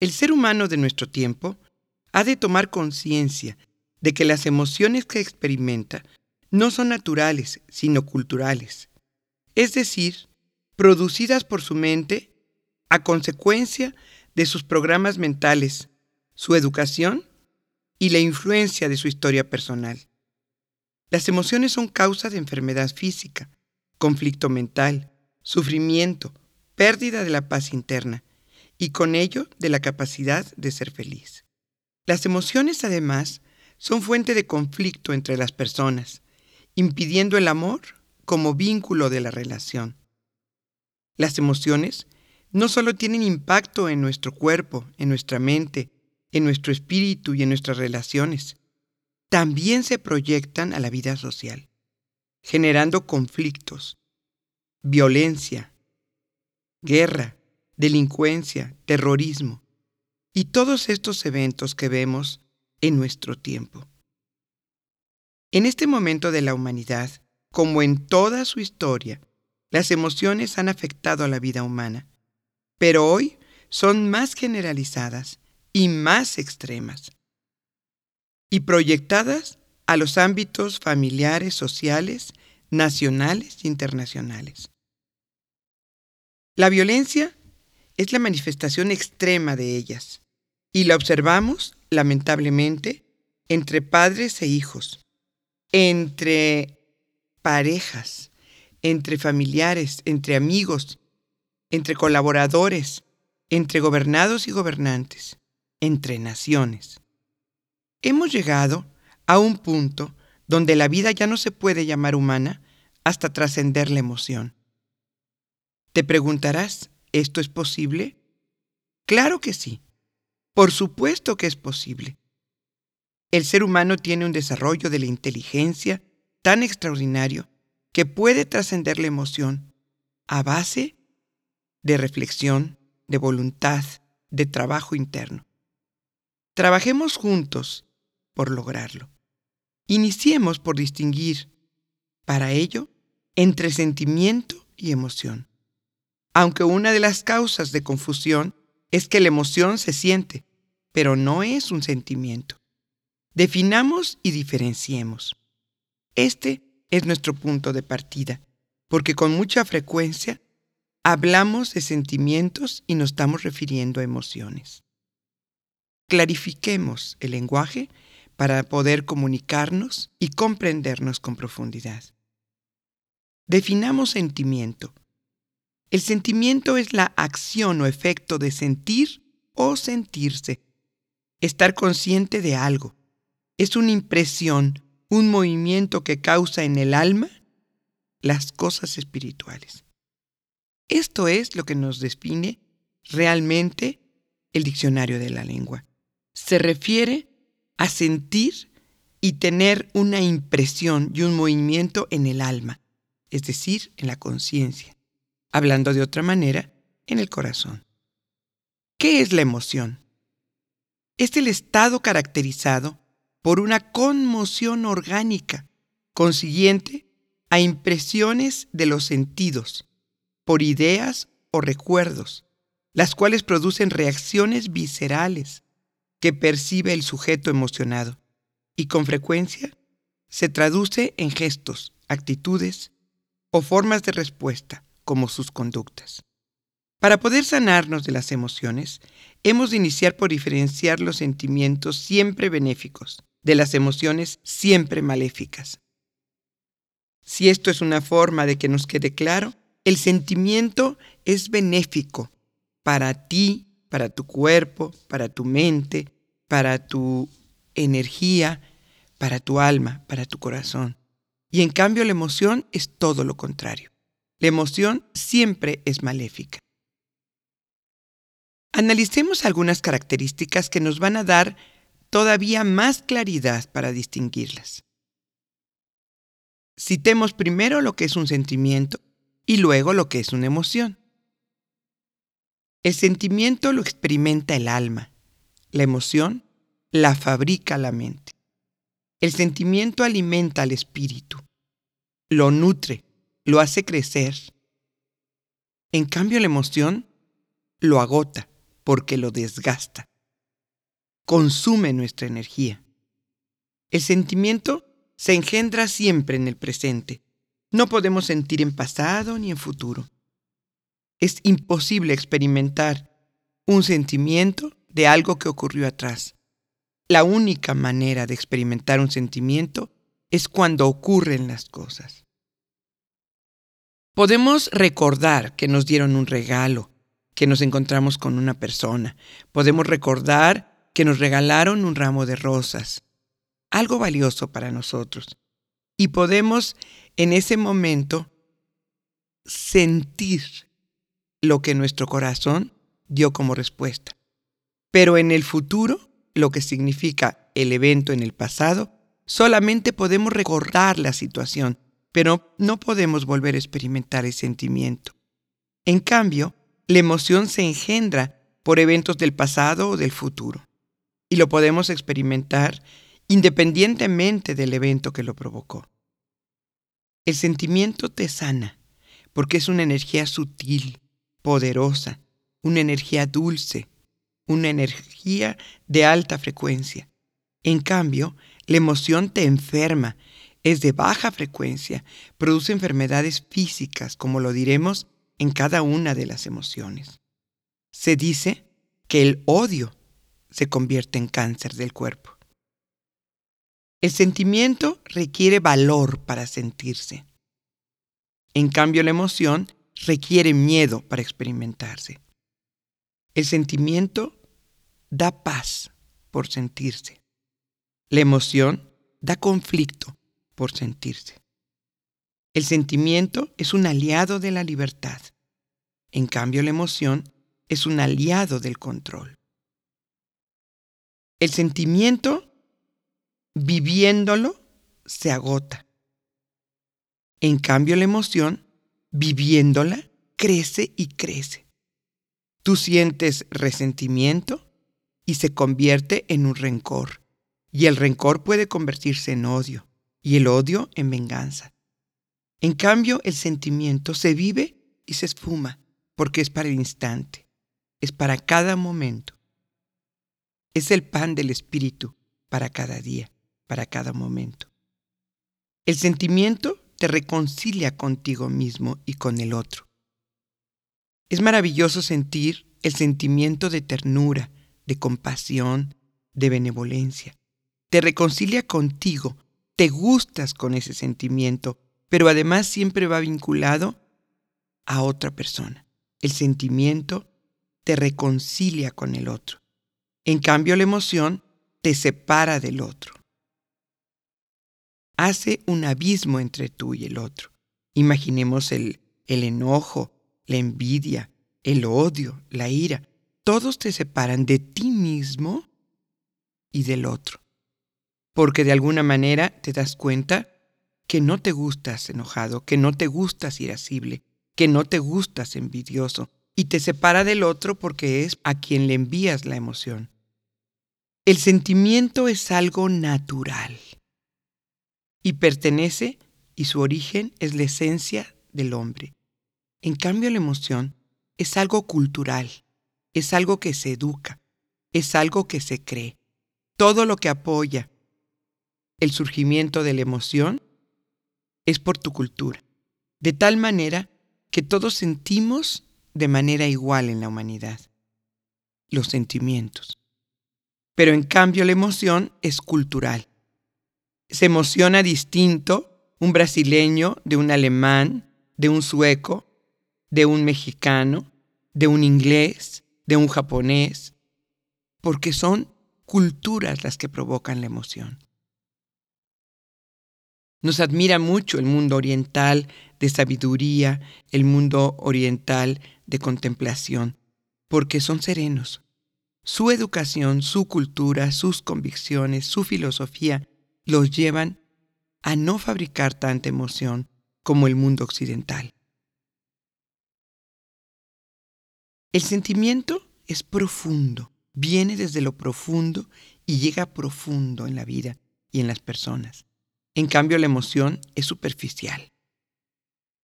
El ser humano de nuestro tiempo ha de tomar conciencia de que las emociones que experimenta no son naturales, sino culturales, es decir, producidas por su mente a consecuencia de sus programas mentales, su educación y la influencia de su historia personal. Las emociones son causa de enfermedad física, conflicto mental, sufrimiento, pérdida de la paz interna y con ello de la capacidad de ser feliz. Las emociones además son fuente de conflicto entre las personas, impidiendo el amor como vínculo de la relación. Las emociones no solo tienen impacto en nuestro cuerpo, en nuestra mente, en nuestro espíritu y en nuestras relaciones, también se proyectan a la vida social, generando conflictos, violencia, guerra, delincuencia, terrorismo y todos estos eventos que vemos en nuestro tiempo. En este momento de la humanidad, como en toda su historia, las emociones han afectado a la vida humana, pero hoy son más generalizadas y más extremas, y proyectadas a los ámbitos familiares, sociales, nacionales e internacionales. La violencia es la manifestación extrema de ellas, y la observamos, lamentablemente, entre padres e hijos, entre parejas, entre familiares, entre amigos, entre colaboradores, entre gobernados y gobernantes, entre naciones. Hemos llegado a un punto donde la vida ya no se puede llamar humana hasta trascender la emoción. Te preguntarás, ¿esto es posible? Claro que sí. Por supuesto que es posible. El ser humano tiene un desarrollo de la inteligencia tan extraordinario que puede trascender la emoción a base de reflexión, de voluntad, de trabajo interno. Trabajemos juntos por lograrlo. Iniciemos por distinguir, para ello, entre sentimiento y emoción. Aunque una de las causas de confusión es que la emoción se siente, pero no es un sentimiento. Definamos y diferenciemos. Este es nuestro punto de partida, porque con mucha frecuencia hablamos de sentimientos y nos estamos refiriendo a emociones. Clarifiquemos el lenguaje para poder comunicarnos y comprendernos con profundidad. Definamos sentimiento. El sentimiento es la acción o efecto de sentir o sentirse. Estar consciente de algo. Es una impresión, un movimiento que causa en el alma las cosas espirituales. Esto es lo que nos define realmente el diccionario de la lengua. Se refiere a sentir y tener una impresión y un movimiento en el alma, es decir, en la conciencia. Hablando de otra manera, en el corazón. ¿Qué es la emoción? Es el estado caracterizado por una conmoción orgánica, consiguiente a impresiones de los sentidos, por ideas o recuerdos, las cuales producen reacciones viscerales que percibe el sujeto emocionado y con frecuencia se traduce en gestos, actitudes o formas de respuesta como sus conductas. Para poder sanarnos de las emociones, hemos de iniciar por diferenciar los sentimientos siempre benéficos de las emociones siempre maléficas. Si esto es una forma de que nos quede claro, el sentimiento es benéfico para ti, para tu cuerpo, para tu mente, para tu energía, para tu alma, para tu corazón. Y en cambio la emoción es todo lo contrario. La emoción siempre es maléfica. Analicemos algunas características que nos van a dar todavía más claridad para distinguirlas. Citemos primero lo que es un sentimiento y luego lo que es una emoción. El sentimiento lo experimenta el alma, la emoción la fabrica la mente. El sentimiento alimenta al espíritu, lo nutre, lo hace crecer. En cambio la emoción lo agota, porque lo desgasta. Consume nuestra energía. El sentimiento se engendra siempre en el presente. No podemos sentir en pasado ni en futuro. Es imposible experimentar un sentimiento de algo que ocurrió atrás. La única manera de experimentar un sentimiento es cuando ocurren las cosas. Podemos recordar que nos dieron un regalo, que nos encontramos con una persona. Podemos recordar que nos regalaron un ramo de rosas, algo valioso para nosotros. Y podemos en ese momento sentir lo que nuestro corazón dio como respuesta. Pero en el futuro, lo que significa el evento en el pasado, solamente podemos recordar la situación, pero no podemos volver a experimentar el sentimiento. En cambio, la emoción se engendra por eventos del pasado o del futuro, y lo podemos experimentar independientemente del evento que lo provocó. El sentimiento te sana, porque es una energía sutil, poderosa, una energía dulce, una energía de alta frecuencia. En cambio, la emoción te enferma, es de baja frecuencia, produce enfermedades físicas, como lo diremos en cada una de las emociones. Se dice que el odio se convierte en cáncer del cuerpo. El sentimiento requiere valor para sentirse. En cambio, la emoción requiere miedo para experimentarse. El sentimiento da paz por sentirse. La emoción da conflicto por sentirse. El sentimiento es un aliado de la libertad. En cambio, la emoción es un aliado del control. El sentimiento, viviéndolo, se agota. En cambio, la emoción, viviéndola, crece y crece. Tú sientes resentimiento y se convierte en un rencor. Y el rencor puede convertirse en odio y el odio en venganza. En cambio, el sentimiento se vive y se esfuma porque es para el instante, es para cada momento. Es el pan del espíritu para cada día, para cada momento. El sentimiento te reconcilia contigo mismo y con el otro. Es maravilloso sentir el sentimiento de ternura, de compasión, de benevolencia. Te reconcilia contigo, te gustas con ese sentimiento, pero además siempre va vinculado a otra persona. El sentimiento te reconcilia con el otro. En cambio, la emoción te separa del otro. Hace un abismo entre tú y el otro. Imaginemos el, el enojo, la envidia, el odio, la ira, todos te separan de ti mismo y del otro. Porque de alguna manera te das cuenta que no te gustas enojado, que no te gustas irascible, que no te gustas envidioso, y te separa del otro porque es a quien le envías la emoción. El sentimiento es algo natural y pertenece y su origen es la esencia del hombre. En cambio, la emoción es algo cultural, es algo que se educa, es algo que se cree. Todo lo que apoya el surgimiento de la emoción es por tu cultura, de tal manera que todos sentimos de manera igual en la humanidad, los sentimientos. Pero en cambio la emoción es cultural. Se emociona distinto un brasileño de un alemán, de un sueco, de un mexicano, de un inglés, de un japonés, porque son culturas las que provocan la emoción. Nos admira mucho el mundo oriental de sabiduría, el mundo oriental de contemplación, porque son serenos. Su educación, su cultura, sus convicciones, su filosofía los llevan a no fabricar tanta emoción como el mundo occidental. El sentimiento es profundo, viene desde lo profundo y llega profundo en la vida y en las personas. En cambio, la emoción es superficial.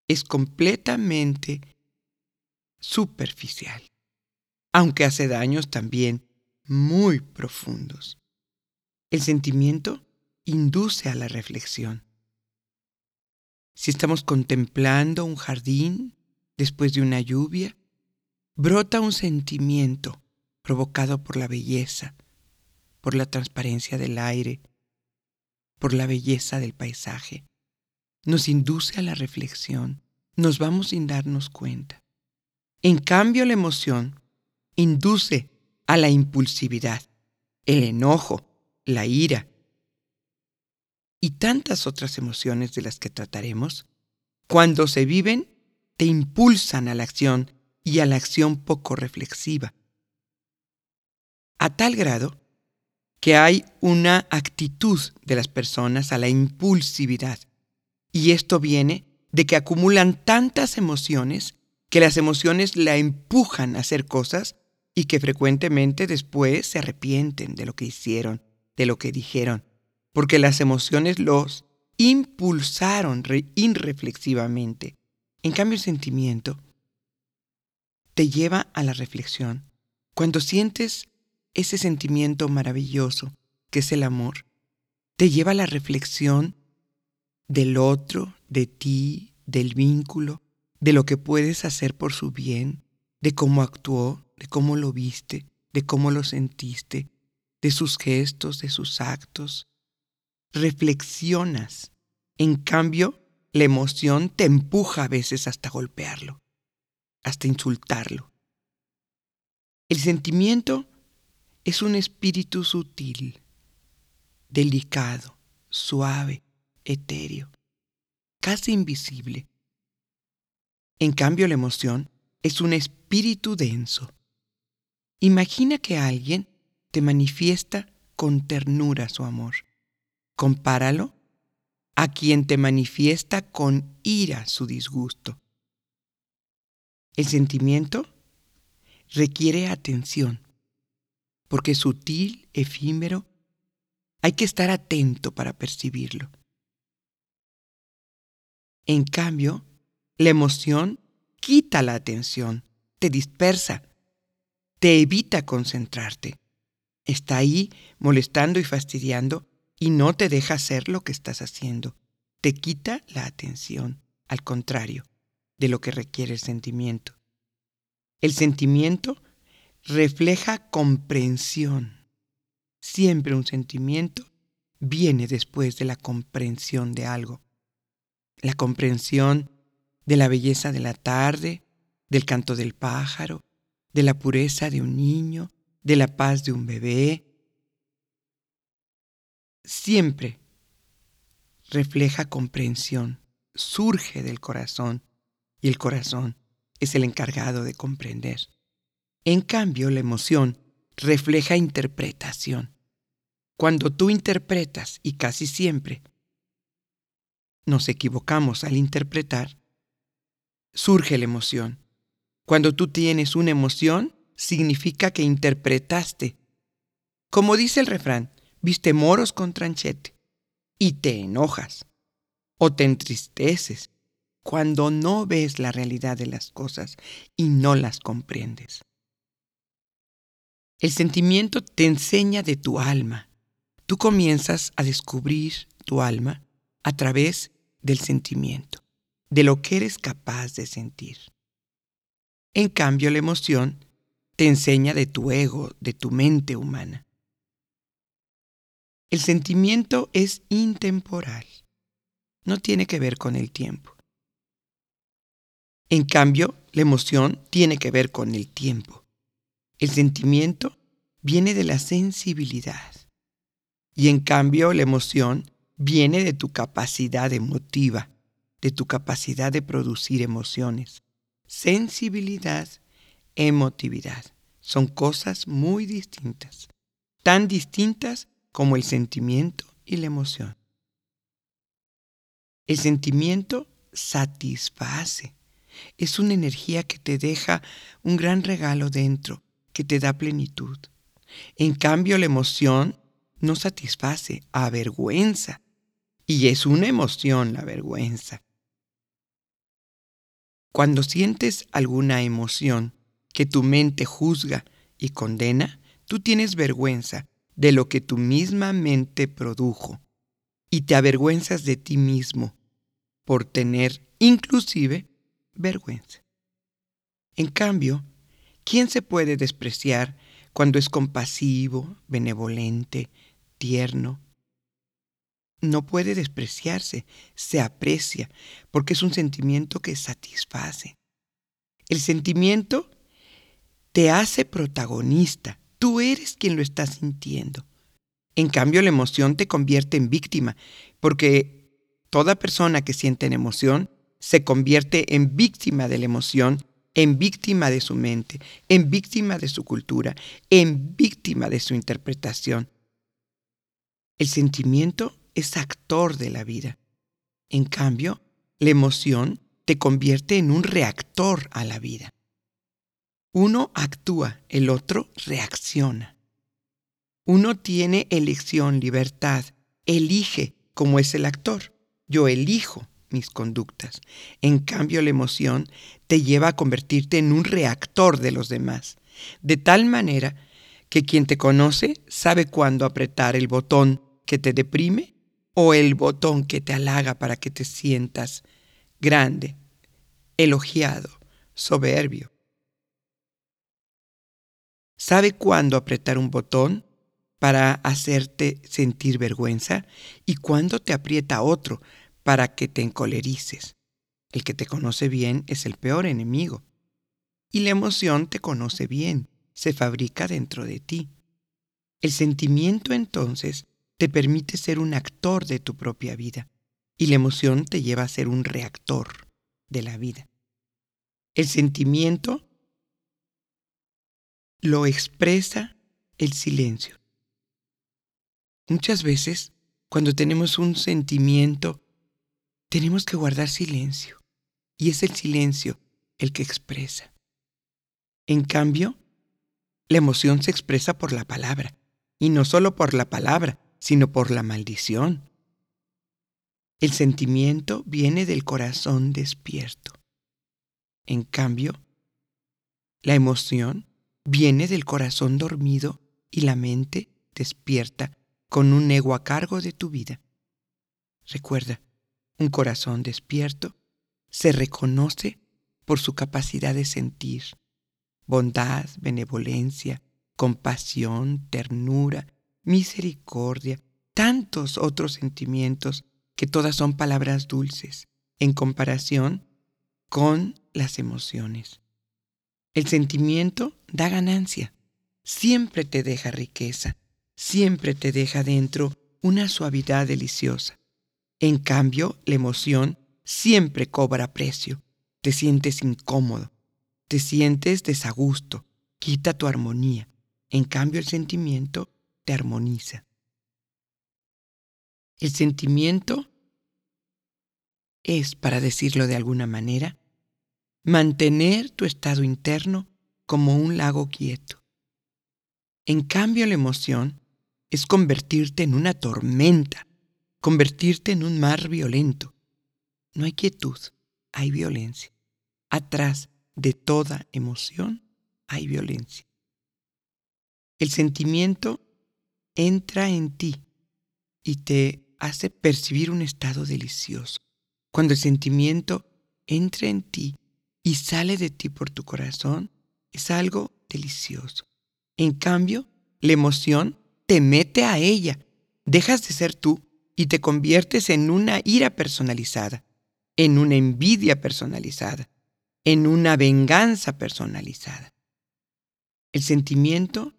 Es completamente superficial. aunque hace daños también muy profundos. El sentimiento induce a la reflexión. Si estamos contemplando un jardín después de una lluvia, brota un sentimiento provocado por la belleza, por la transparencia del aire, por la belleza del paisaje. Nos induce a la reflexión, nos vamos sin darnos cuenta. En cambio, la emoción induce a la impulsividad, el enojo, la ira y tantas otras emociones de las que trataremos, cuando se viven, te impulsan a la acción y a la acción poco reflexiva. A tal grado que hay una actitud de las personas a la impulsividad. Y esto viene de que acumulan tantas emociones que las emociones la empujan a hacer cosas y que frecuentemente después se arrepienten de lo que hicieron, de lo que dijeron, porque las emociones los impulsaron irreflexivamente. En cambio, el sentimiento te lleva a la reflexión. Cuando sientes ese sentimiento maravilloso que es el amor, te lleva a la reflexión del otro, de ti, del vínculo, de lo que puedes hacer por su bien, de cómo actuó, de cómo lo viste, de cómo lo sentiste, de sus gestos, de sus actos. Reflexionas. En cambio, la emoción te empuja a veces hasta golpearlo, hasta insultarlo. El sentimiento es un espíritu sutil, delicado, suave, etéreo, casi invisible. En cambio, la emoción es un espíritu denso. Imagina que alguien te manifiesta con ternura su amor. Compáralo a quien te manifiesta con ira su disgusto. El sentimiento requiere atención porque es sutil, efímero. Hay que estar atento para percibirlo. En cambio, la emoción quita la atención, te dispersa, te evita concentrarte. Está ahí molestando y fastidiando y no te deja hacer lo que estás haciendo. Te quita la atención, al contrario, de lo que requiere el sentimiento. El sentimiento refleja comprensión. Siempre un sentimiento viene después de la comprensión de algo. La comprensión de la belleza de la tarde, del canto del pájaro, de la pureza de un niño, de la paz de un bebé. Siempre refleja comprensión, surge del corazón y el corazón es el encargado de comprender. En cambio, la emoción refleja interpretación. Cuando tú interpretas, y casi siempre nos equivocamos al interpretar, surge la emoción. Cuando tú tienes una emoción, significa que interpretaste. Como dice el refrán, viste moros con tranchete y te enojas o te entristeces cuando no ves la realidad de las cosas y no las comprendes. El sentimiento te enseña de tu alma. Tú comienzas a descubrir tu alma a través del sentimiento, de lo que eres capaz de sentir. En cambio, la emoción te enseña de tu ego, de tu mente humana. El sentimiento es intemporal, no tiene que ver con el tiempo. En cambio, la emoción tiene que ver con el tiempo. El sentimiento viene de la sensibilidad y en cambio la emoción viene de tu capacidad emotiva, de tu capacidad de producir emociones. Sensibilidad, emotividad son cosas muy distintas, tan distintas como el sentimiento y la emoción. El sentimiento satisface, es una energía que te deja un gran regalo dentro, que te da plenitud. En cambio, la emoción no satisface, avergüenza. Y es una emoción la vergüenza. Cuando sientes alguna emoción que tu mente juzga y condena, tú tienes vergüenza de lo que tu misma mente produjo y te avergüenzas de ti mismo por tener inclusive vergüenza. En cambio, ¿quién se puede despreciar cuando es compasivo, benevolente, tierno? No puede despreciarse, se aprecia, porque es un sentimiento que satisface. El sentimiento te hace protagonista, tú eres quien lo está sintiendo. En cambio, la emoción te convierte en víctima, porque toda persona que siente en emoción se convierte en víctima de la emoción, en víctima de su mente, en víctima de su cultura, en víctima de su interpretación. El sentimiento es actor de la vida. En cambio, la emoción te convierte en un reactor a la vida. Uno actúa, el otro reacciona. Uno tiene elección, libertad, elige como es el actor. Yo elijo mis conductas. En cambio, la emoción te lleva a convertirte en un reactor de los demás, de tal manera que quien te conoce sabe cuándo apretar el botón que te deprime o el botón que te halaga para que te sientas grande, elogiado, soberbio. Sabe cuándo apretar un botón para hacerte sentir vergüenza y cuándo te aprieta otro para que te encolerices. El que te conoce bien es el peor enemigo. Y la emoción te conoce bien, se fabrica dentro de ti. El sentimiento entonces te permite ser un actor de tu propia vida y la emoción te lleva a ser un reactor de la vida. El sentimiento lo expresa el silencio. Muchas veces, cuando tenemos un sentimiento, tenemos que guardar silencio. Y es el silencio el que expresa. En cambio, la emoción se expresa por la palabra. Y no solo por la palabra, sino por la maldición. El sentimiento viene del corazón despierto. En cambio, la emoción viene del corazón dormido y la mente despierta con un ego a cargo de tu vida. Recuerda, un corazón despierto se reconoce por su capacidad de sentir bondad, benevolencia, compasión, ternura, misericordia, tantos otros sentimientos que todas son palabras dulces en comparación con las emociones. El sentimiento da ganancia, siempre te deja riqueza, siempre te deja dentro una suavidad deliciosa. En cambio, la emoción siempre cobra precio, te sientes incómodo, te sientes desagusto, quita tu armonía. En cambio, el sentimiento te armoniza. El sentimiento es, para decirlo de alguna manera, mantener tu estado interno como un lago quieto. En cambio, la emoción es convertirte en una tormenta, convertirte en un mar violento. No hay quietud, hay violencia. Atrás de toda emoción hay violencia. El sentimiento entra en ti y te hace percibir un estado delicioso. Cuando el sentimiento entra en ti y sale de ti por tu corazón, es algo delicioso. En cambio, la emoción te mete a ella. Dejas de ser tú y te conviertes en una ira personalizada, en una envidia personalizada, en una venganza personalizada. El sentimiento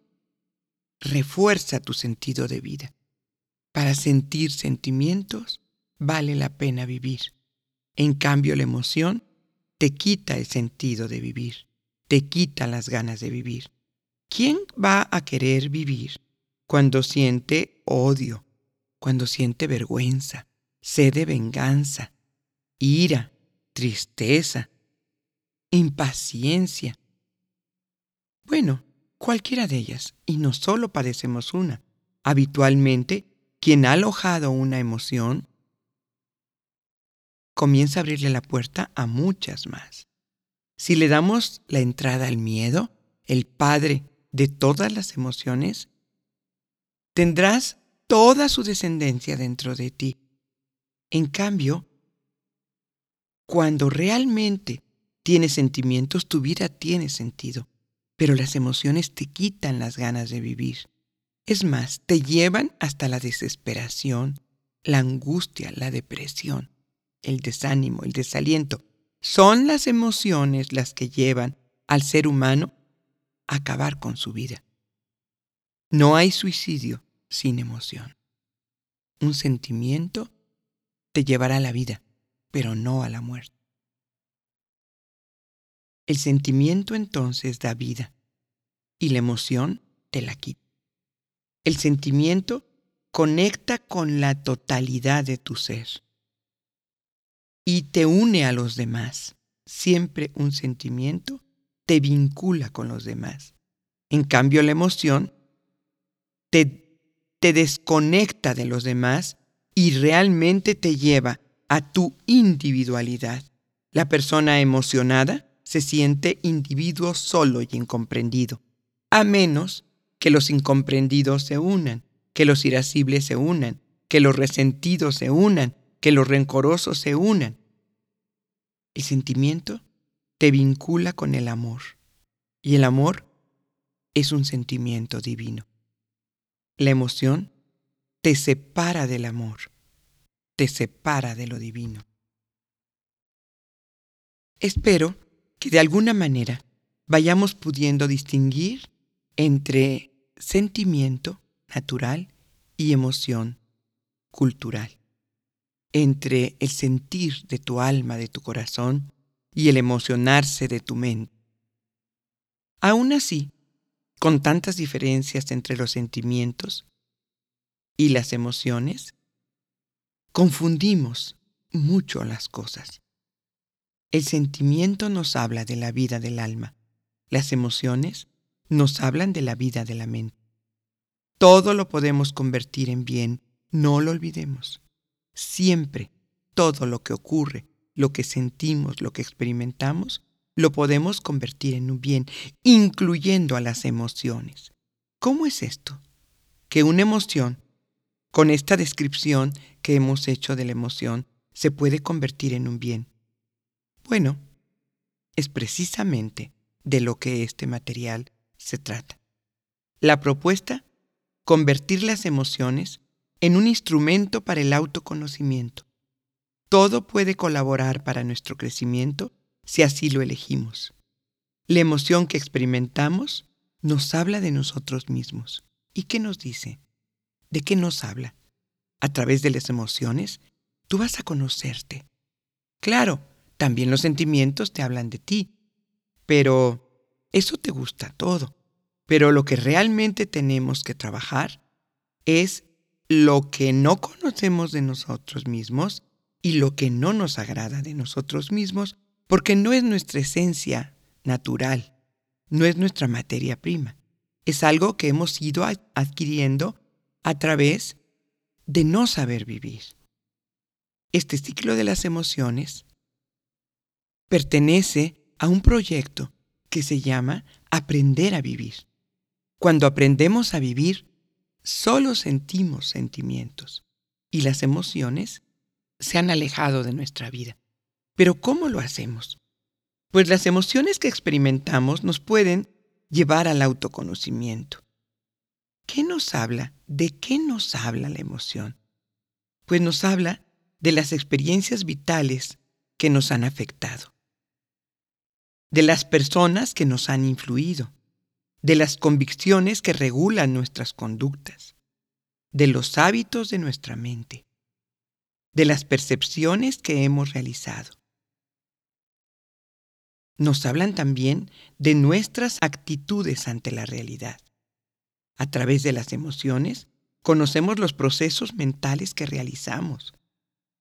refuerza tu sentido de vida. Para sentir sentimientos vale la pena vivir. En cambio, la emoción te quita el sentido de vivir, te quita las ganas de vivir. ¿Quién va a querer vivir cuando siente odio, cuando siente vergüenza, sed de venganza, ira, tristeza, impaciencia? Bueno, cualquiera de ellas, y no solo padecemos una. Habitualmente, quien ha alojado una emoción comienza a abrirle la puerta a muchas más. Si le damos la entrada al miedo, el padre de todas las emociones, tendrás toda su descendencia dentro de ti. En cambio, cuando realmente tienes sentimientos, tu vida tiene sentido, pero las emociones te quitan las ganas de vivir. Es más, te llevan hasta la desesperación, la angustia, la depresión, el desánimo, el desaliento. Son las emociones las que llevan al ser humano a acabar con su vida. No hay suicidio sin emoción. Un sentimiento te llevará a la vida, pero no a la muerte. El sentimiento entonces da vida y la emoción te la quita. El sentimiento conecta con la totalidad de tu ser y te une a los demás. Siempre un sentimiento te vincula con los demás. En cambio, la emoción te, te desconecta de los demás y realmente te lleva a tu individualidad. La persona emocionada se siente individuo solo y incomprendido, a menos que los incomprendidos se unan, que los irascibles se unan, que los resentidos se unan, que los rencorosos se unan. El sentimiento te vincula con el amor y el amor es un sentimiento divino. La emoción te separa del amor, te separa de lo divino. Espero que de alguna manera vayamos pudiendo distinguir entre sentimiento natural y emoción cultural, entre el sentir de tu alma, de tu corazón, y el emocionarse de tu mente. Aún así, con tantas diferencias entre los sentimientos y las emociones, confundimos mucho las cosas. El sentimiento nos habla de la vida del alma, las emociones nos hablan de la vida de la mente. Todo lo podemos convertir en bien, no lo olvidemos. Siempre, todo lo que ocurre, lo que sentimos, lo que experimentamos, lo podemos convertir en un bien, incluyendo a las emociones. ¿Cómo es esto? Que una emoción, con esta descripción que hemos hecho de la emoción, se puede convertir en un bien. Bueno, es precisamente de lo que este material se trata. La propuesta, convertir las emociones en un instrumento para el autoconocimiento. Todo puede colaborar para nuestro crecimiento si así lo elegimos. La emoción que experimentamos nos habla de nosotros mismos. ¿Y qué nos dice? ¿De qué nos habla? A través de las emociones, tú vas a conocerte. Claro, también los sentimientos te hablan de ti, pero eso te gusta todo. Pero lo que realmente tenemos que trabajar es lo que no conocemos de nosotros mismos y lo que no nos agrada de nosotros mismos, porque no es nuestra esencia natural, no es nuestra materia prima. Es algo que hemos ido adquiriendo a través de no saber vivir. Este ciclo de las emociones pertenece a un proyecto que se llama aprender a vivir. Cuando aprendemos a vivir, solo sentimos sentimientos y las emociones se han alejado de nuestra vida. Pero ¿cómo lo hacemos? Pues las emociones que experimentamos nos pueden llevar al autoconocimiento. ¿Qué nos habla? ¿De qué nos habla la emoción? Pues nos habla de las experiencias vitales que nos han afectado de las personas que nos han influido, de las convicciones que regulan nuestras conductas, de los hábitos de nuestra mente, de las percepciones que hemos realizado. Nos hablan también de nuestras actitudes ante la realidad. A través de las emociones conocemos los procesos mentales que realizamos,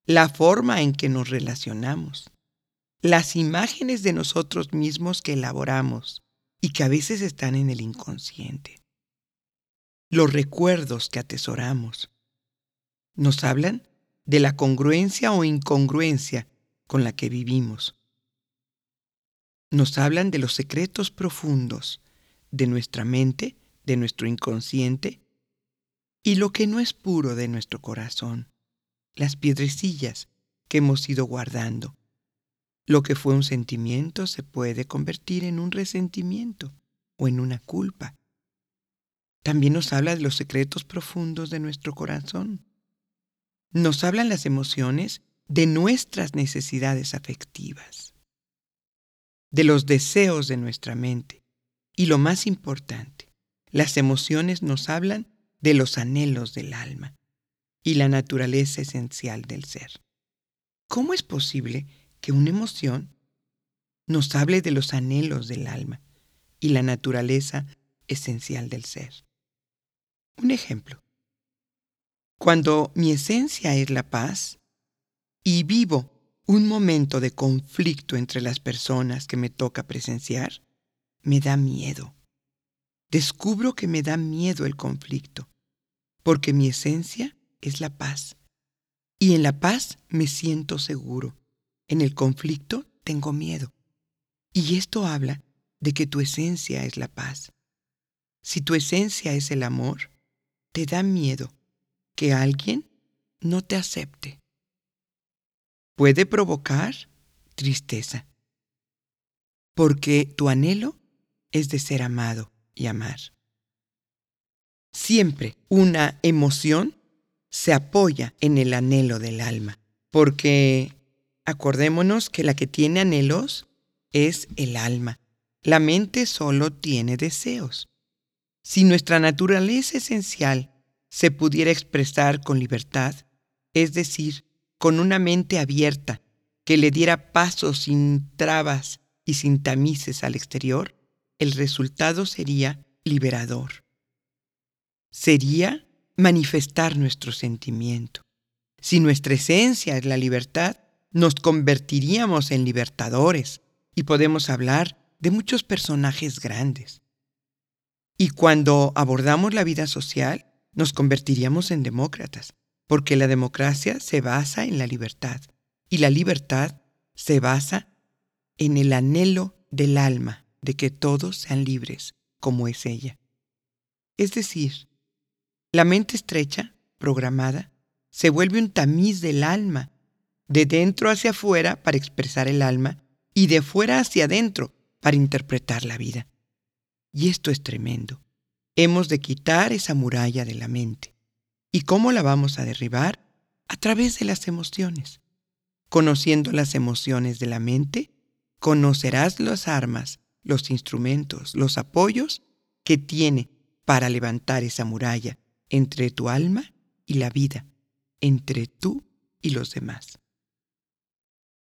la forma en que nos relacionamos, las imágenes de nosotros mismos que elaboramos y que a veces están en el inconsciente. Los recuerdos que atesoramos nos hablan de la congruencia o incongruencia con la que vivimos. Nos hablan de los secretos profundos de nuestra mente, de nuestro inconsciente, y lo que no es puro de nuestro corazón, las piedrecillas que hemos ido guardando. Lo que fue un sentimiento se puede convertir en un resentimiento o en una culpa. También nos habla de los secretos profundos de nuestro corazón. Nos hablan las emociones de nuestras necesidades afectivas, de los deseos de nuestra mente. Y lo más importante, las emociones nos hablan de los anhelos del alma y la naturaleza esencial del ser. ¿Cómo es posible que una emoción nos hable de los anhelos del alma y la naturaleza esencial del ser? Un ejemplo. Cuando mi esencia es la paz y vivo un momento de conflicto entre las personas que me toca presenciar, me da miedo. Descubro que me da miedo el conflicto, porque mi esencia es la paz. Y en la paz me siento seguro. En el conflicto tengo miedo. Y esto habla de que tu esencia es la paz. Si tu esencia es el amor, te da miedo que alguien no te acepte. Puede provocar tristeza, porque tu anhelo es de ser amado y amar. Siempre una emoción se apoya en el anhelo del alma, porque acordémonos que la que tiene anhelos es el alma. La mente solo tiene deseos. Si nuestra naturaleza esencial se pudiera expresar con libertad, es decir, con una mente abierta que le diera paso sin trabas y sin tamices al exterior, el resultado sería liberador. Sería manifestar nuestro sentimiento. Si nuestra esencia es la libertad, nos convertiríamos en libertadores y podemos hablar de muchos personajes grandes. Y cuando abordamos la vida social, nos convertiríamos en demócratas, porque la democracia se basa en la libertad y la libertad se basa en el anhelo del alma de que todos sean libres como es ella. Es decir, la mente estrecha, programada, se vuelve un tamiz del alma, de dentro hacia afuera para expresar el alma y de fuera hacia adentro para interpretar la vida. Y esto es tremendo. Hemos de quitar esa muralla de la mente. ¿Y cómo la vamos a derribar? A través de las emociones. Conociendo las emociones de la mente, conocerás las armas, los instrumentos, los apoyos que tiene para levantar esa muralla entre tu alma y la vida, entre tú y los demás.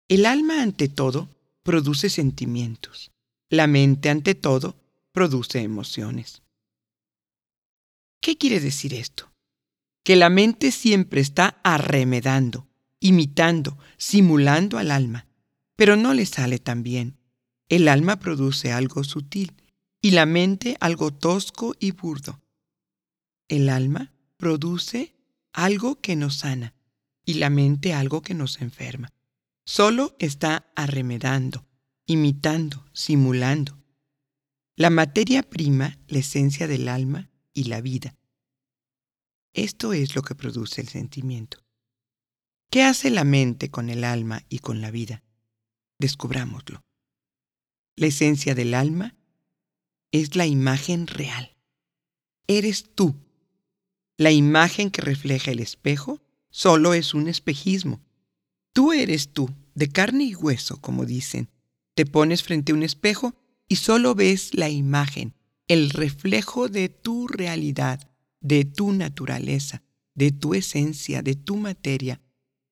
El alma ante todo produce sentimientos. La mente ante todo produce emociones. ¿Qué quiere decir esto? Que la mente siempre está arremedando, imitando, simulando al alma, pero no le sale tan bien. El alma produce algo sutil y la mente algo tosco y burdo. El alma produce algo que nos sana y la mente algo que nos enferma. Solo está arremedando, imitando, simulando. La materia prima, la esencia del alma y la vida. Esto es lo que produce el sentimiento. ¿Qué hace la mente con el alma y con la vida? Descubrámoslo. La esencia del alma es la imagen real. Eres tú la imagen que refleja el espejo solo es un espejismo. Tú eres tú, de carne y hueso, como dicen. Te pones frente a un espejo y solo ves la imagen, el reflejo de tu realidad, de tu naturaleza, de tu esencia, de tu materia,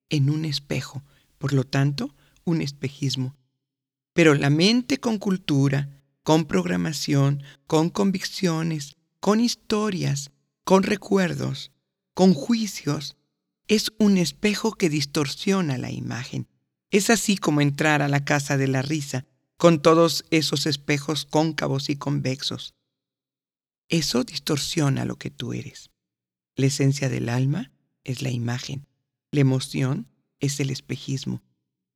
en un espejo, por lo tanto, un espejismo. Pero la mente con cultura, con programación, con convicciones, con historias, con recuerdos, con juicios, es un espejo que distorsiona la imagen. Es así como entrar a la casa de la risa, con todos esos espejos cóncavos y convexos. Eso distorsiona lo que tú eres. La esencia del alma es la imagen. La emoción es el espejismo.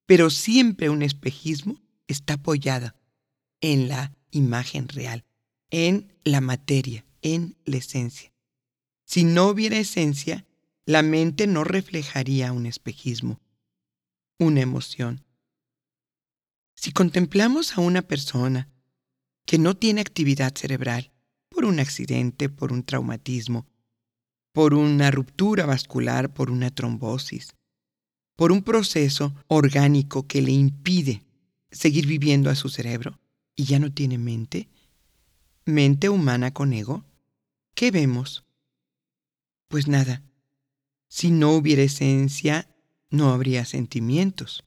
Pero siempre un espejismo está apoyada en la imagen real. en la materia, en la esencia. Si no hubiera esencia, la mente no reflejaría un espejismo, una emoción. Si contemplamos a una persona que no tiene actividad cerebral por un accidente, por un traumatismo, por una ruptura vascular, por una trombosis, por un proceso orgánico que le impide seguir viviendo a su cerebro y ya no tiene mente, mente humana con ego, ¿qué vemos? Pues nada, si no hubiera esencia, no habría sentimientos.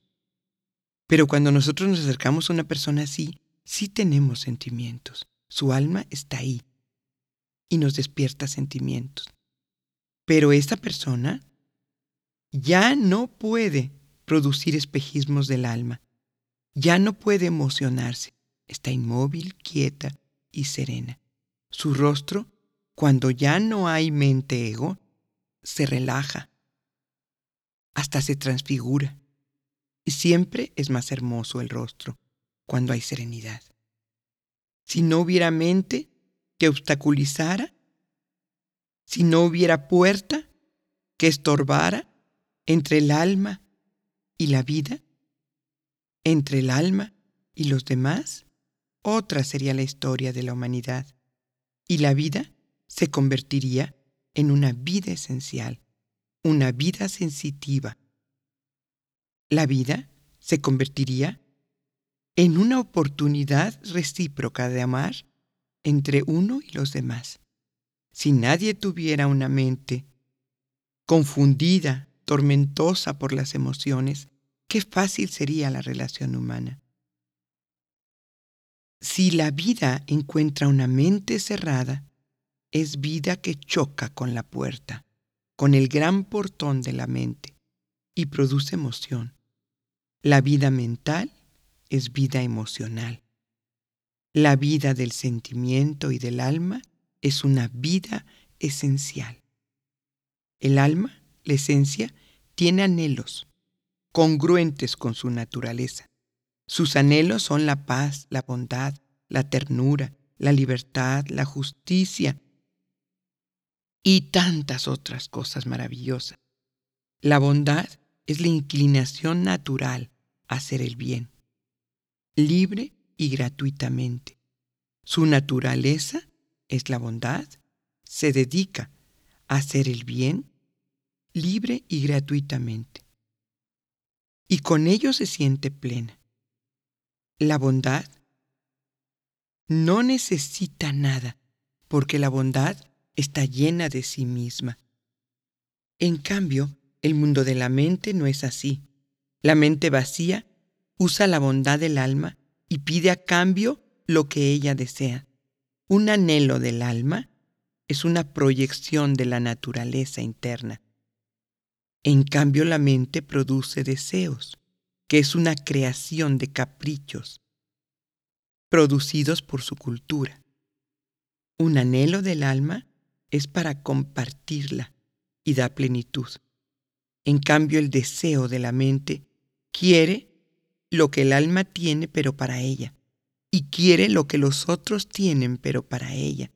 Pero cuando nosotros nos acercamos a una persona así, sí tenemos sentimientos. Su alma está ahí y nos despierta sentimientos. Pero esta persona ya no puede producir espejismos del alma, ya no puede emocionarse, está inmóvil, quieta y serena. Su rostro, cuando ya no hay mente ego, se relaja, hasta se transfigura. Y siempre es más hermoso el rostro cuando hay serenidad. Si no hubiera mente que obstaculizara, si no hubiera puerta que estorbara entre el alma y la vida, entre el alma y los demás, otra sería la historia de la humanidad y la vida se convertiría en una vida esencial, una vida sensitiva. La vida se convertiría en una oportunidad recíproca de amar entre uno y los demás. Si nadie tuviera una mente confundida, tormentosa por las emociones, qué fácil sería la relación humana. Si la vida encuentra una mente cerrada, es vida que choca con la puerta, con el gran portón de la mente, y produce emoción. La vida mental es vida emocional. La vida del sentimiento y del alma es una vida esencial. El alma, la esencia, tiene anhelos congruentes con su naturaleza. Sus anhelos son la paz, la bondad, la ternura, la libertad, la justicia y tantas otras cosas maravillosas. La bondad es la inclinación natural a hacer el bien, libre y gratuitamente. Su naturaleza es la bondad, se dedica a hacer el bien libre y gratuitamente. Y con ello se siente plena. La bondad no necesita nada, porque la bondad está llena de sí misma. En cambio, el mundo de la mente no es así. La mente vacía usa la bondad del alma y pide a cambio lo que ella desea. Un anhelo del alma es una proyección de la naturaleza interna. En cambio, la mente produce deseos, que es una creación de caprichos producidos por su cultura. Un anhelo del alma es para compartirla y da plenitud. En cambio, el deseo de la mente quiere lo que el alma tiene pero para ella, y quiere lo que los otros tienen pero para ella.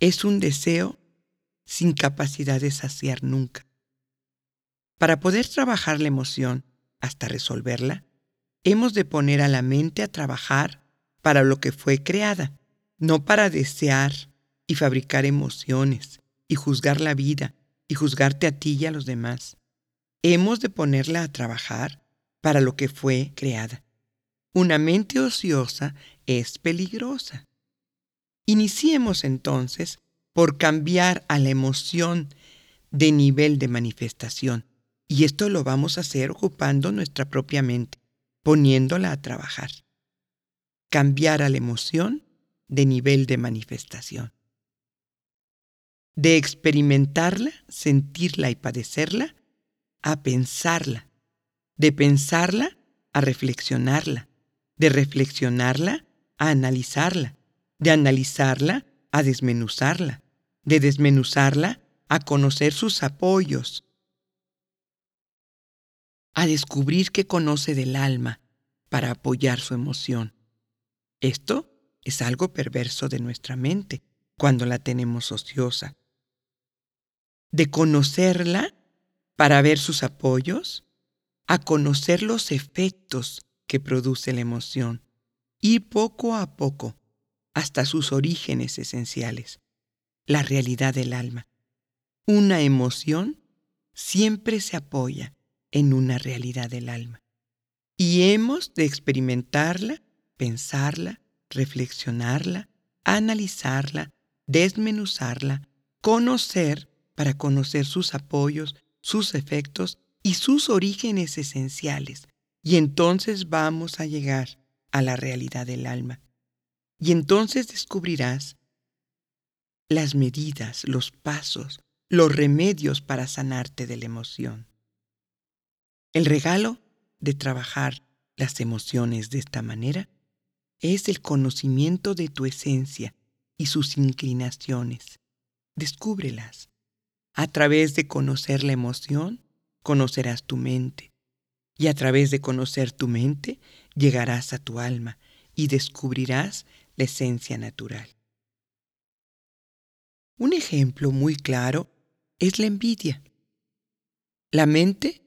Es un deseo sin capacidad de saciar nunca. Para poder trabajar la emoción hasta resolverla, hemos de poner a la mente a trabajar para lo que fue creada, no para desear y fabricar emociones y juzgar la vida y juzgarte a ti y a los demás. Hemos de ponerla a trabajar para lo que fue creada. Una mente ociosa es peligrosa. Iniciemos entonces por cambiar a la emoción de nivel de manifestación. Y esto lo vamos a hacer ocupando nuestra propia mente, poniéndola a trabajar. Cambiar a la emoción de nivel de manifestación. De experimentarla, sentirla y padecerla, a pensarla, de pensarla a reflexionarla, de reflexionarla a analizarla, de analizarla a desmenuzarla, de desmenuzarla a conocer sus apoyos, a descubrir qué conoce del alma para apoyar su emoción. Esto es algo perverso de nuestra mente cuando la tenemos ociosa. De conocerla para ver sus apoyos, a conocer los efectos que produce la emoción y poco a poco hasta sus orígenes esenciales, la realidad del alma. Una emoción siempre se apoya en una realidad del alma y hemos de experimentarla, pensarla, reflexionarla, analizarla, desmenuzarla, conocer para conocer sus apoyos, sus efectos y sus orígenes esenciales. Y entonces vamos a llegar a la realidad del alma. Y entonces descubrirás las medidas, los pasos, los remedios para sanarte de la emoción. El regalo de trabajar las emociones de esta manera es el conocimiento de tu esencia y sus inclinaciones. Descúbrelas. A través de conocer la emoción, conocerás tu mente. Y a través de conocer tu mente, llegarás a tu alma y descubrirás la esencia natural. Un ejemplo muy claro es la envidia. La mente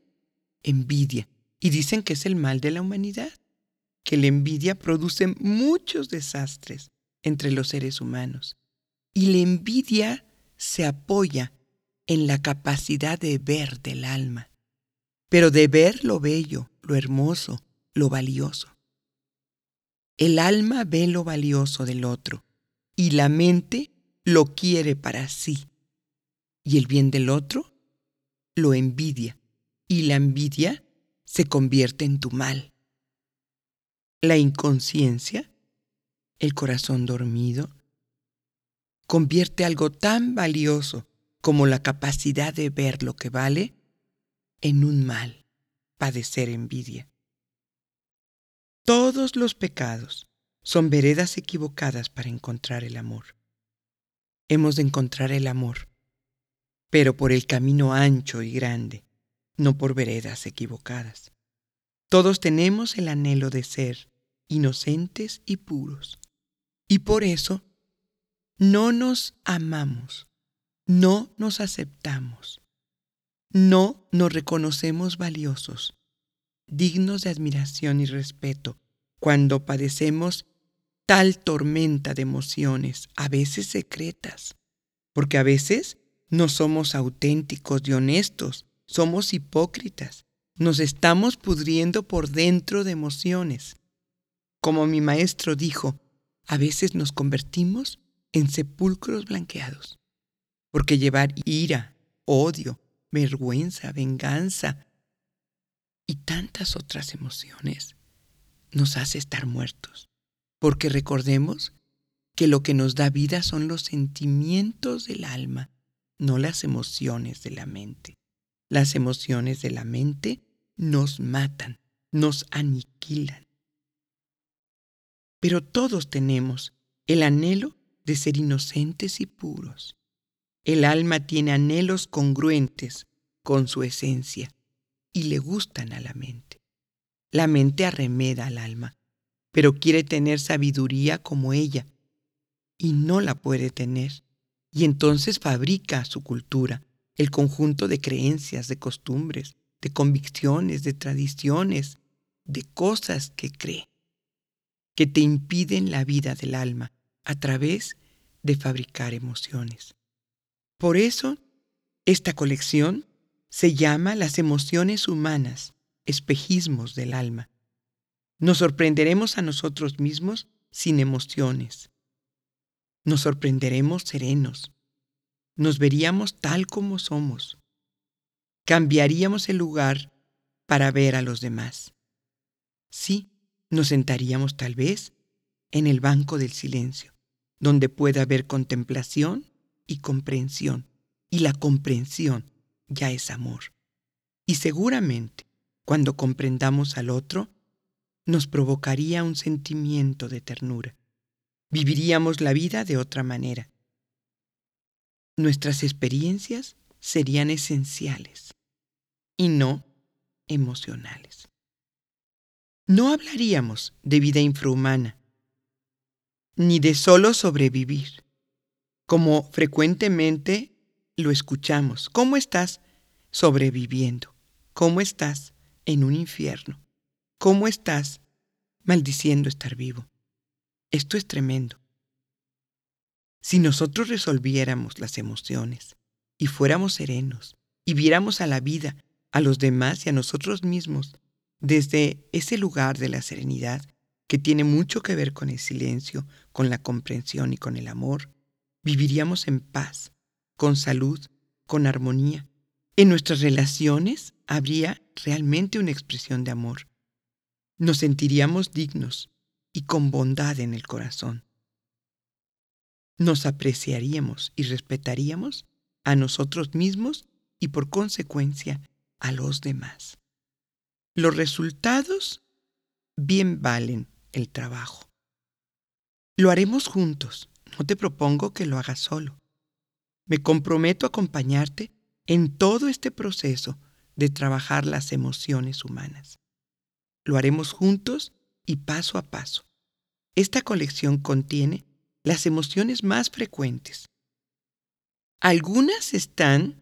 envidia y dicen que es el mal de la humanidad que la envidia produce muchos desastres entre los seres humanos. Y la envidia se apoya en la capacidad de ver del alma, pero de ver lo bello, lo hermoso, lo valioso. El alma ve lo valioso del otro y la mente lo quiere para sí. Y el bien del otro lo envidia y la envidia se convierte en tu mal la inconsciencia, el corazón dormido, convierte algo tan valioso como la capacidad de ver lo que vale en un mal, padecer envidia. Todos los pecados son veredas equivocadas para encontrar el amor. Hemos de encontrar el amor, pero por el camino ancho y grande, no por veredas equivocadas. Todos tenemos el anhelo de ser inocentes y puros. Y por eso no nos amamos, no nos aceptamos, no nos reconocemos valiosos, dignos de admiración y respeto cuando padecemos tal tormenta de emociones, a veces secretas, porque a veces no somos auténticos y honestos, somos hipócritas, nos estamos pudriendo por dentro de emociones. Como mi maestro dijo, a veces nos convertimos en sepulcros blanqueados, porque llevar ira, odio, vergüenza, venganza y tantas otras emociones nos hace estar muertos, porque recordemos que lo que nos da vida son los sentimientos del alma, no las emociones de la mente. Las emociones de la mente nos matan, nos aniquilan. Pero todos tenemos el anhelo de ser inocentes y puros. El alma tiene anhelos congruentes con su esencia y le gustan a la mente. La mente arremeda al alma, pero quiere tener sabiduría como ella y no la puede tener. Y entonces fabrica su cultura, el conjunto de creencias, de costumbres, de convicciones, de tradiciones, de cosas que cree, que te impiden la vida del alma a través de fabricar emociones. Por eso, esta colección se llama Las emociones humanas, espejismos del alma. Nos sorprenderemos a nosotros mismos sin emociones. Nos sorprenderemos serenos. Nos veríamos tal como somos cambiaríamos el lugar para ver a los demás. Sí, nos sentaríamos tal vez en el banco del silencio, donde pueda haber contemplación y comprensión, y la comprensión ya es amor. Y seguramente, cuando comprendamos al otro, nos provocaría un sentimiento de ternura. Viviríamos la vida de otra manera. Nuestras experiencias serían esenciales y no emocionales. No hablaríamos de vida infrahumana. ni de solo sobrevivir, como frecuentemente lo escuchamos. ¿Cómo estás sobreviviendo? ¿Cómo estás en un infierno? ¿Cómo estás maldiciendo estar vivo? Esto es tremendo. Si nosotros resolviéramos las emociones y fuéramos serenos y viéramos a la vida, a los demás y a nosotros mismos desde ese lugar de la serenidad que tiene mucho que ver con el silencio, con la comprensión y con el amor, viviríamos en paz, con salud, con armonía. En nuestras relaciones habría realmente una expresión de amor. Nos sentiríamos dignos y con bondad en el corazón. Nos apreciaríamos y respetaríamos a nosotros mismos y por consecuencia a los demás. Los resultados bien valen el trabajo. Lo haremos juntos, no te propongo que lo hagas solo. Me comprometo a acompañarte en todo este proceso de trabajar las emociones humanas. Lo haremos juntos y paso a paso. Esta colección contiene las emociones más frecuentes. Algunas están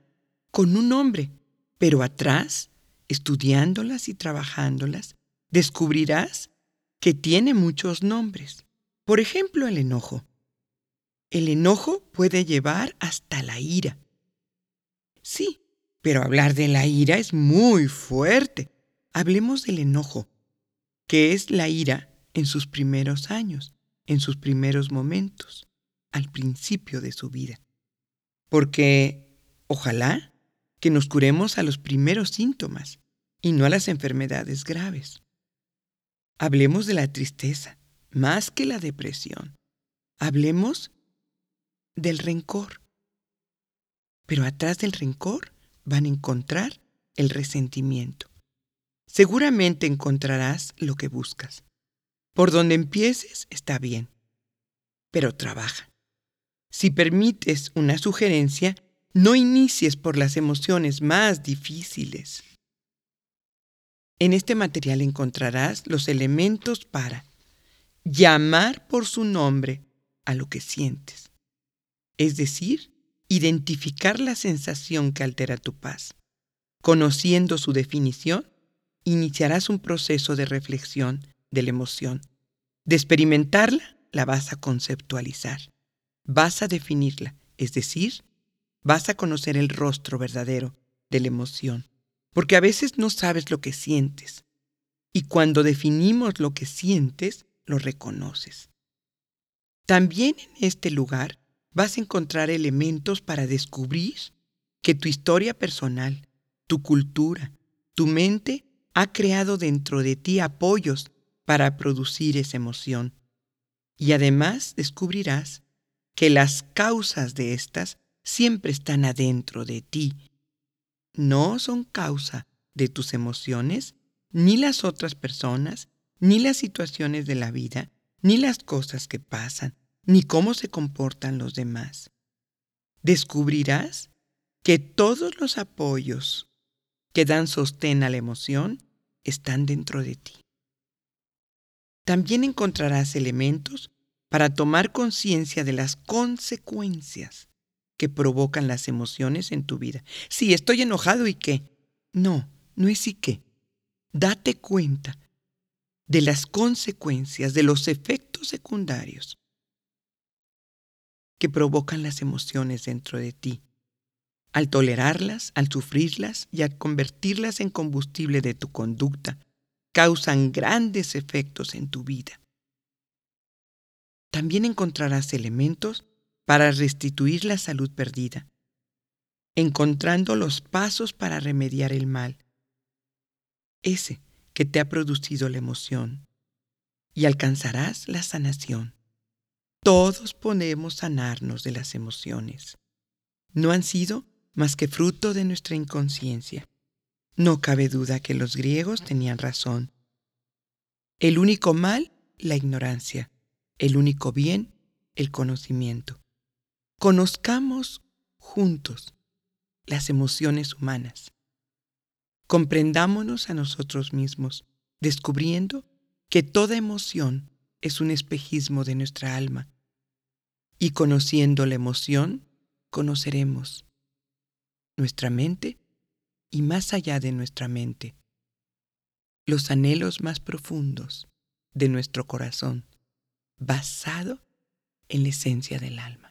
con un nombre, pero atrás, estudiándolas y trabajándolas, descubrirás que tiene muchos nombres. Por ejemplo, el enojo. El enojo puede llevar hasta la ira. Sí, pero hablar de la ira es muy fuerte. Hablemos del enojo, que es la ira en sus primeros años, en sus primeros momentos, al principio de su vida. Porque ojalá que nos curemos a los primeros síntomas y no a las enfermedades graves. Hablemos de la tristeza, más que la depresión. Hablemos del rencor. Pero atrás del rencor van a encontrar el resentimiento. Seguramente encontrarás lo que buscas. Por donde empieces está bien, pero trabaja. Si permites una sugerencia, no inicies por las emociones más difíciles. En este material encontrarás los elementos para llamar por su nombre a lo que sientes, es decir, identificar la sensación que altera tu paz. Conociendo su definición, iniciarás un proceso de reflexión de la emoción. De experimentarla, la vas a conceptualizar. Vas a definirla, es decir, vas a conocer el rostro verdadero de la emoción porque a veces no sabes lo que sientes. Y cuando definimos lo que sientes, lo reconoces. También en este lugar vas a encontrar elementos para descubrir que tu historia personal, tu cultura, tu mente ha creado dentro de ti apoyos para producir esa emoción. Y además descubrirás que las causas de estas siempre están adentro de ti no son causa de tus emociones, ni las otras personas, ni las situaciones de la vida, ni las cosas que pasan, ni cómo se comportan los demás. Descubrirás que todos los apoyos que dan sostén a la emoción están dentro de ti. También encontrarás elementos para tomar conciencia de las consecuencias que provocan las emociones en tu vida. Sí, estoy enojado y qué. No, no es y qué. Date cuenta de las consecuencias, de los efectos secundarios que provocan las emociones dentro de ti. Al tolerarlas, al sufrirlas y al convertirlas en combustible de tu conducta, causan grandes efectos en tu vida. También encontrarás elementos para restituir la salud perdida, encontrando los pasos para remediar el mal, ese que te ha producido la emoción, y alcanzarás la sanación. Todos podemos sanarnos de las emociones. No han sido más que fruto de nuestra inconsciencia. No cabe duda que los griegos tenían razón. El único mal, la ignorancia. El único bien, el conocimiento. Conozcamos juntos las emociones humanas. Comprendámonos a nosotros mismos, descubriendo que toda emoción es un espejismo de nuestra alma. Y conociendo la emoción, conoceremos nuestra mente y más allá de nuestra mente, los anhelos más profundos de nuestro corazón, basado en la esencia del alma.